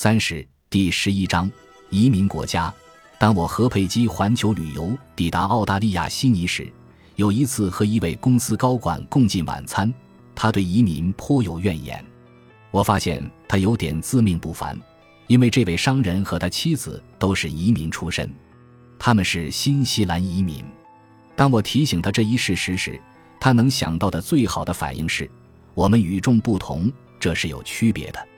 三十第十一章移民国家。当我和佩基环球旅游抵达澳大利亚悉尼时，有一次和一位公司高管共进晚餐，他对移民颇有怨言。我发现他有点自命不凡，因为这位商人和他妻子都是移民出身，他们是新西兰移民。当我提醒他这一事实时，他能想到的最好的反应是：我们与众不同，这是有区别的。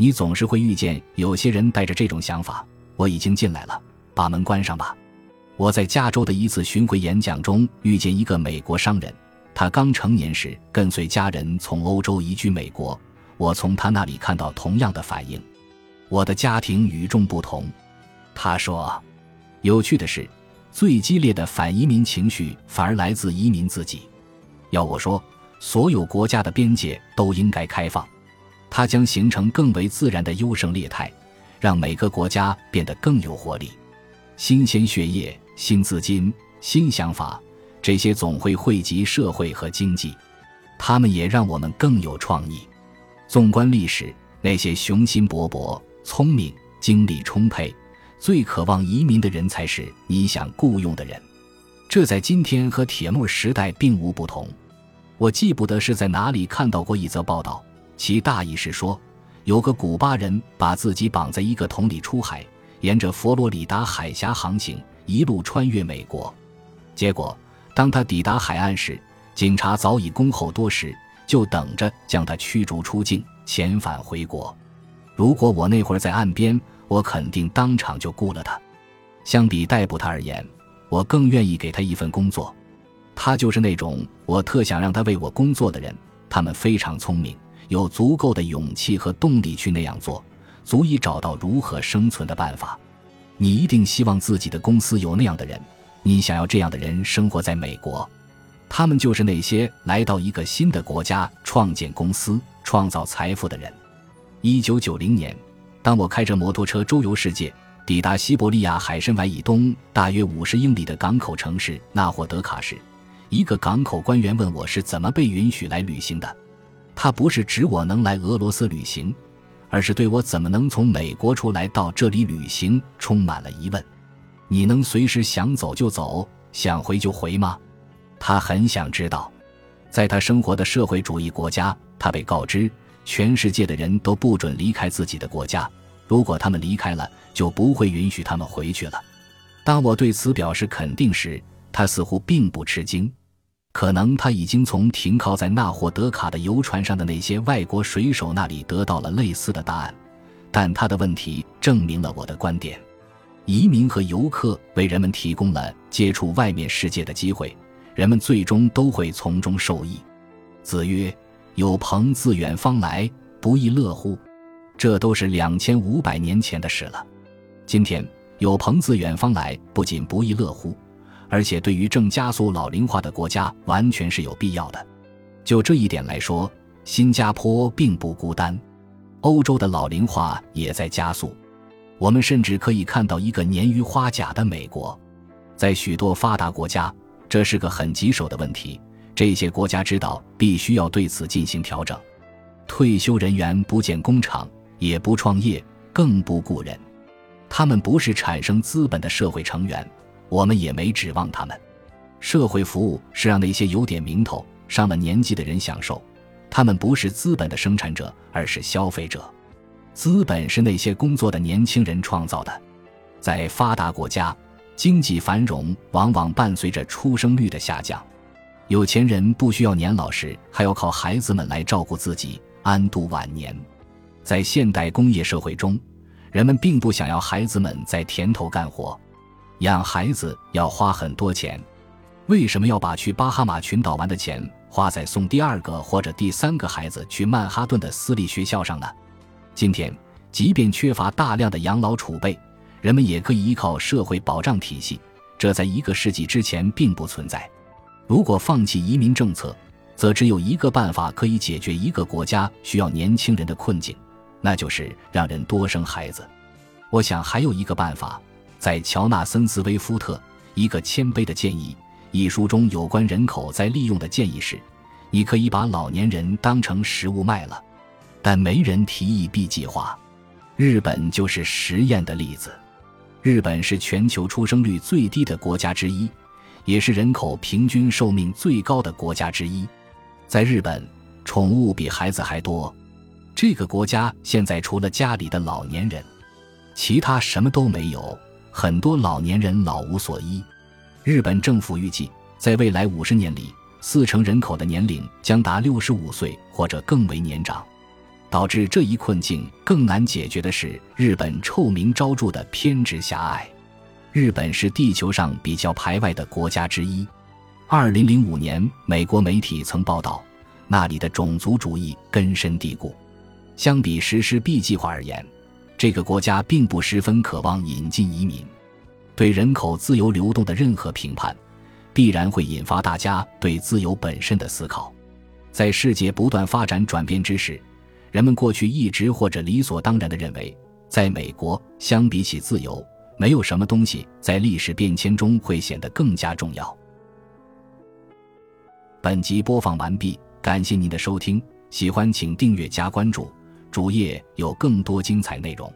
你总是会遇见有些人带着这种想法。我已经进来了，把门关上吧。我在加州的一次巡回演讲中遇见一个美国商人，他刚成年时跟随家人从欧洲移居美国。我从他那里看到同样的反应。我的家庭与众不同，他说。有趣的是，最激烈的反移民情绪反而来自移民自己。要我说，所有国家的边界都应该开放。它将形成更为自然的优胜劣汰，让每个国家变得更有活力。新鲜血液、新资金、新想法，这些总会惠及社会和经济。他们也让我们更有创意。纵观历史，那些雄心勃勃、聪明、精力充沛、最渴望移民的人，才是你想雇佣的人。这在今天和铁木时代并无不同。我记不得是在哪里看到过一则报道。其大意是说，有个古巴人把自己绑在一个桶里出海，沿着佛罗里达海峡航行，一路穿越美国。结果，当他抵达海岸时，警察早已恭候多时，就等着将他驱逐出境，遣返回国。如果我那会儿在岸边，我肯定当场就雇了他。相比逮捕他而言，我更愿意给他一份工作。他就是那种我特想让他为我工作的人。他们非常聪明。有足够的勇气和动力去那样做，足以找到如何生存的办法。你一定希望自己的公司有那样的人，你想要这样的人生活在美国。他们就是那些来到一个新的国家创建公司、创造财富的人。一九九零年，当我开着摩托车周游世界，抵达西伯利亚海参崴以东大约五十英里的港口城市纳霍德卡时，一个港口官员问我是怎么被允许来旅行的。他不是指我能来俄罗斯旅行，而是对我怎么能从美国出来到这里旅行充满了疑问。你能随时想走就走，想回就回吗？他很想知道。在他生活的社会主义国家，他被告知全世界的人都不准离开自己的国家，如果他们离开了，就不会允许他们回去了。当我对此表示肯定时，他似乎并不吃惊。可能他已经从停靠在纳霍德卡的游船上的那些外国水手那里得到了类似的答案，但他的问题证明了我的观点：移民和游客为人们提供了接触外面世界的机会，人们最终都会从中受益。子曰：“有朋自远方来，不亦乐乎？”这都是两千五百年前的事了。今天有朋自远方来，不仅不亦乐乎。而且，对于正加速老龄化的国家，完全是有必要的。就这一点来说，新加坡并不孤单，欧洲的老龄化也在加速。我们甚至可以看到一个年逾花甲的美国。在许多发达国家，这是个很棘手的问题。这些国家知道必须要对此进行调整。退休人员不建工厂，也不创业，更不雇人，他们不是产生资本的社会成员。我们也没指望他们。社会服务是让那些有点名头、上了年纪的人享受，他们不是资本的生产者，而是消费者。资本是那些工作的年轻人创造的。在发达国家，经济繁荣往往伴随着出生率的下降。有钱人不需要年老时还要靠孩子们来照顾自己，安度晚年。在现代工业社会中，人们并不想要孩子们在田头干活。养孩子要花很多钱，为什么要把去巴哈马群岛玩的钱花在送第二个或者第三个孩子去曼哈顿的私立学校上呢？今天，即便缺乏大量的养老储备，人们也可以依靠社会保障体系，这在一个世纪之前并不存在。如果放弃移民政策，则只有一个办法可以解决一个国家需要年轻人的困境，那就是让人多生孩子。我想还有一个办法。在乔纳森·斯威夫特《一个谦卑的建议》一书中，有关人口再利用的建议是：你可以把老年人当成食物卖了，但没人提议 B 计划。日本就是实验的例子。日本是全球出生率最低的国家之一，也是人口平均寿命最高的国家之一。在日本，宠物比孩子还多。这个国家现在除了家里的老年人，其他什么都没有。很多老年人老无所依。日本政府预计，在未来五十年里，四成人口的年龄将达六十五岁或者更为年长。导致这一困境更难解决的是日本臭名昭著的偏执狭隘。日本是地球上比较排外的国家之一。二零零五年，美国媒体曾报道，那里的种族主义根深蒂固。相比实施 B 计划而言，这个国家并不十分渴望引进移民。对人口自由流动的任何评判，必然会引发大家对自由本身的思考。在世界不断发展转变之时。人们过去一直或者理所当然地认为，在美国，相比起自由，没有什么东西在历史变迁中会显得更加重要。本集播放完毕，感谢您的收听，喜欢请订阅加关注，主页有更多精彩内容。